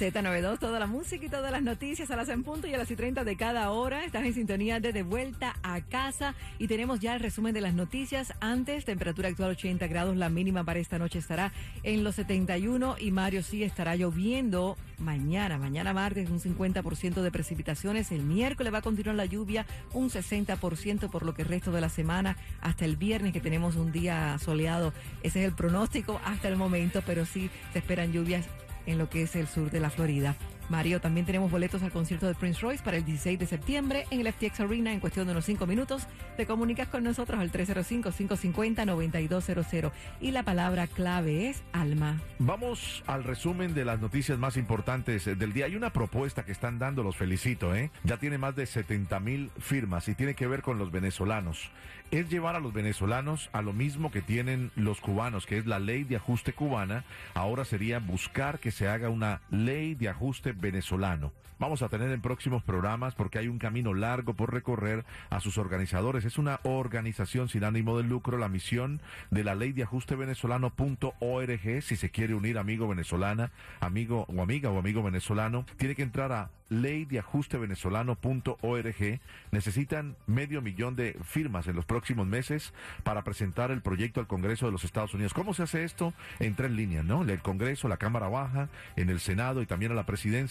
Z92, toda la música y todas las noticias a las en punto y a las y 30 de cada hora. Estás en sintonía de De Vuelta a Casa y tenemos ya el resumen de las noticias. Antes, temperatura actual 80 grados, la mínima para esta noche estará en los 71 y Mario sí estará lloviendo mañana. Mañana martes un 50% de precipitaciones. El miércoles va a continuar la lluvia un 60% por lo que el resto de la semana hasta el viernes que tenemos un día soleado. Ese es el pronóstico hasta el momento, pero sí se esperan lluvias en lo que es el sur de la Florida. Mario, también tenemos boletos al concierto de Prince Royce para el 16 de septiembre en el FTX Arena en cuestión de unos 5 minutos. Te comunicas con nosotros al 305-550-9200 y la palabra clave es alma. Vamos al resumen de las noticias más importantes del día. Hay una propuesta que están dando, los felicito, ¿eh? Ya tiene más de 70 mil firmas y tiene que ver con los venezolanos. Es llevar a los venezolanos a lo mismo que tienen los cubanos, que es la ley de ajuste cubana. Ahora sería buscar que se haga una ley de ajuste venezolano. Vamos a tener en próximos programas porque hay un camino largo por recorrer a sus organizadores. Es una organización sin ánimo de lucro. La misión de la ley de ajuste venezolano.org, si se quiere unir amigo venezolana, amigo o amiga o amigo venezolano, tiene que entrar a ley de ajuste venezolano.org. Necesitan medio millón de firmas en los próximos meses para presentar el proyecto al Congreso de los Estados Unidos. ¿Cómo se hace esto? En tres líneas, ¿no? El Congreso, la Cámara Baja, en el Senado y también a la presidencia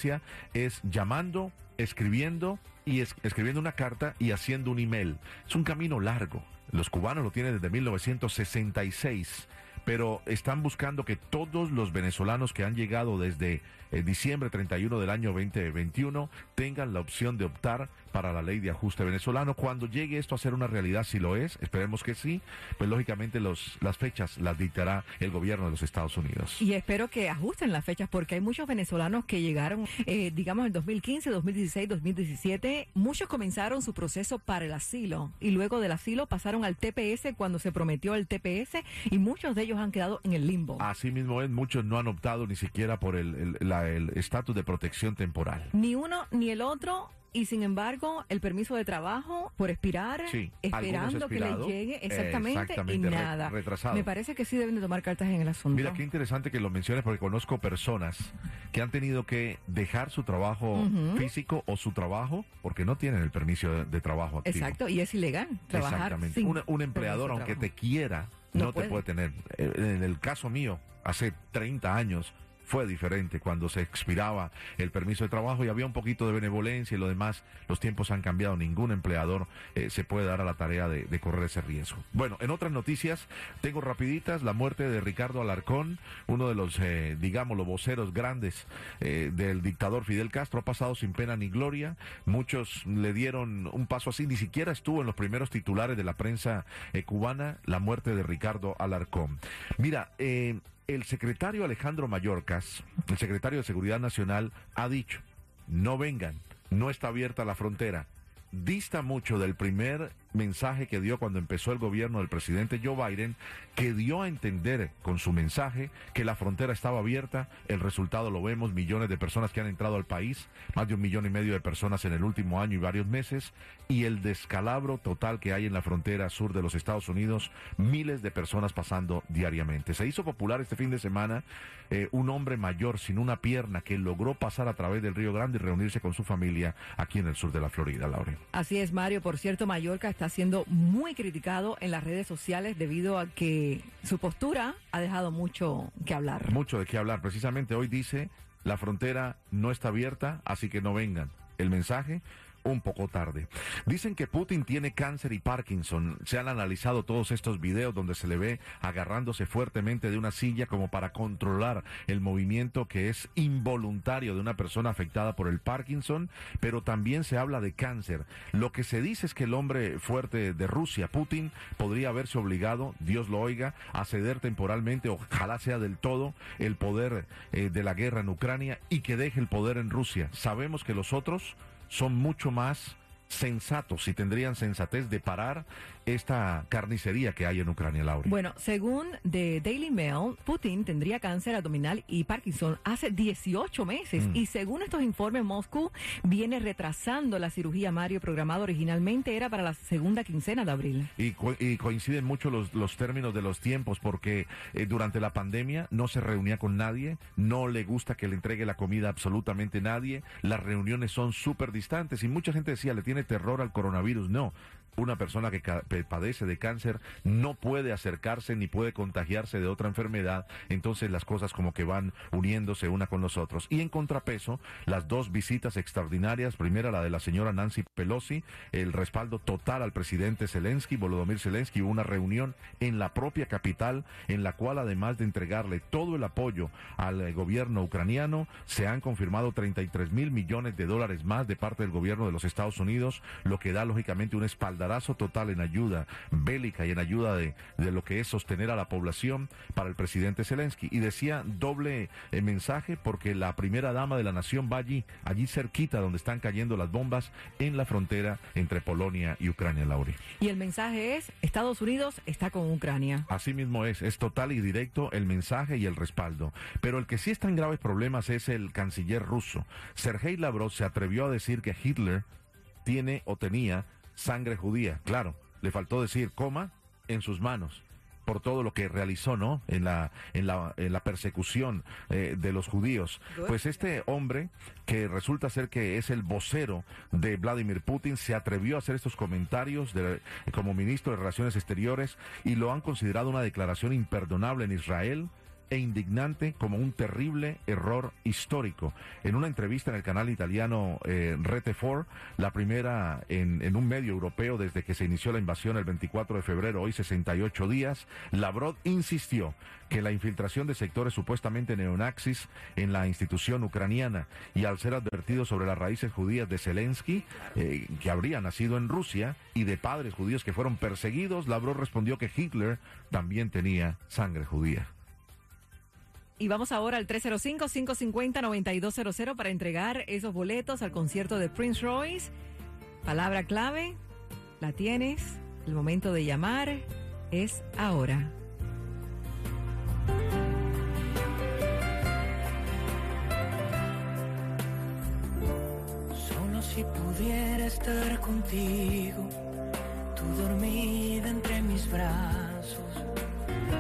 es llamando, escribiendo y es, escribiendo una carta y haciendo un email. Es un camino largo. Los cubanos lo tienen desde 1966 pero están buscando que todos los venezolanos que han llegado desde eh, diciembre 31 del año 2021 tengan la opción de optar para la ley de ajuste venezolano. Cuando llegue esto a ser una realidad, si lo es, esperemos que sí, pues lógicamente los, las fechas las dictará el gobierno de los Estados Unidos. Y espero que ajusten las fechas porque hay muchos venezolanos que llegaron, eh, digamos, en 2015, 2016, 2017. Muchos comenzaron su proceso para el asilo y luego del asilo pasaron al TPS cuando se prometió el TPS y muchos de ellos han quedado en el limbo. Así mismo es, muchos no han optado ni siquiera por el estatus de protección temporal. Ni uno ni el otro y sin embargo el permiso de trabajo por expirar, Sí, esperando que le llegue exactamente, exactamente, y nada. retrasado. Me parece que sí deben de tomar cartas en el asunto. Mira, qué interesante que lo menciones porque conozco personas que han tenido que dejar su trabajo físico o su trabajo porque no tienen el permiso de, de trabajo activo. Exacto, y es ilegal trabajar Exactamente. sin Un, un empleador, aunque te quiera, No no, puede. te puede tener. Eh, En el caso mío, hace 30 años, fue diferente cuando se expiraba el permiso de trabajo y había un poquito de benevolencia y lo demás. Los tiempos han cambiado. Ningún empleador eh, se puede dar a la tarea de, correr ese riesgo. Bueno, en otras noticias, tengo rapiditas la muerte de Ricardo Alarcón, uno de los, eh, digamos, los voceros grandes eh, del dictador Fidel Castro. Ha pasado sin pena ni gloria. Muchos le dieron un paso así. Ni siquiera estuvo en los primeros titulares de la prensa eh, cubana la muerte de Ricardo Alarcón. Mira, eh, el secretario Alejandro Mayorkas, el secretario de Seguridad Nacional, ha dicho, no vengan, no está abierta la frontera. Dista mucho del primer mensaje que dio cuando empezó el gobierno del presidente Joe Biden, que dio a entender con su mensaje que la frontera estaba abierta. El resultado lo vemos, millones de personas que han entrado al país, más de un millón y medio de personas en el último año y varios meses, y el descalabro total que hay en la frontera sur de los Estados Unidos, miles de personas pasando diariamente. Se hizo popular este fin de semana eh, un hombre mayor sin una pierna que logró pasar a través del Río Grande y reunirse con su familia aquí en el sur de la Florida, Laura. Así es, Mario. Por cierto, Mallorca está siendo muy criticado en las redes sociales debido a que su postura ha dejado mucho que hablar. Mucho de qué hablar. Precisamente hoy dice, la frontera no está abierta, así que no vengan. El mensaje, un poco tarde. Dicen que Putin tiene cáncer y Parkinson. Se han analizado todos estos videos donde se le ve agarrándose fuertemente de una silla como para controlar el movimiento que es involuntario de una persona afectada por el Parkinson, pero también se habla de cáncer. Lo que se dice es que el hombre fuerte de Rusia, Putin, podría haberse obligado, Dios lo oiga, a ceder temporalmente, ojalá sea del todo, el poder eh, de la guerra en Ucrania y que deje el poder en Rusia. Sabemos que los otros son mucho más sensatos y tendrían sensatez de parar esta carnicería que hay en Ucrania, Laura. Bueno, según The Daily Mail, Putin tendría cáncer abdominal y Parkinson hace 18 meses Mm. y según estos informes, Moscú viene retrasando la cirugía Mario programada originalmente era para la segunda quincena de abril. Y, co- y coinciden mucho los, los términos de los tiempos porque eh, durante la pandemia no se reunía con nadie, no le gusta que le entregue la comida a absolutamente nadie, las reuniones son súper distantes y mucha gente decía, le tiene terror al coronavirus. No, una persona que padece de cáncer no puede acercarse ni puede contagiarse de otra enfermedad, entonces las cosas como que van uniéndose una con los otros. Y en contrapeso, las dos visitas extraordinarias, primera la de la señora Nancy Pelosi, el respaldo total al presidente Zelensky, Volodymyr Zelensky, una reunión en la propia capital en la cual además de entregarle todo el apoyo al eh, gobierno ucraniano, se han confirmado 33 mil millones de dólares más de parte del gobierno de los Estados Unidos, lo que da lógicamente un espaldarazo total en ayuda bélica y en ayuda de, de lo que es sostener a la población para el presidente Zelensky. Y decía doble eh, mensaje porque la primera dama de la nación va allí, allí cerquita donde están cayendo las bombas en la frontera entre Polonia y Ucrania, Lauri. Y el mensaje es, Estados Unidos está con Ucrania. Así mismo es, es total y directo el mensaje y el respaldo. Pero el que sí está en graves problemas es el canciller ruso. Sergei Lavrov se atrevió a decir que Hitler tiene o tenía sangre judía. Claro, le faltó decir coma en sus manos por todo lo que realizó, ¿no? En la, en la, en la persecución eh, de los judíos. Pues este hombre, que resulta ser que es el vocero de Vladimir Putin, se atrevió a hacer estos comentarios de- como ministro de Relaciones Exteriores y lo han considerado una declaración imperdonable en Israel e indignante como un terrible error histórico. En una entrevista en el canal italiano eh, Rete 4, la primera en, un medio europeo desde que se inició la invasión el 24 de febrero, hoy 68 días, Lavrov insistió que la infiltración de sectores supuestamente neonazis en la institución ucraniana y al ser advertido sobre las raíces judías de Zelensky, eh, que habría nacido en Rusia, y de padres judíos que fueron perseguidos, Lavrov respondió que Hitler también tenía sangre judía. Y vamos ahora al 305-550-9200 para entregar esos boletos al concierto de Prince Royce. Palabra clave, la tienes. El momento de llamar es ahora. Solo si pudiera estar contigo, tú dormida entre mis brazos.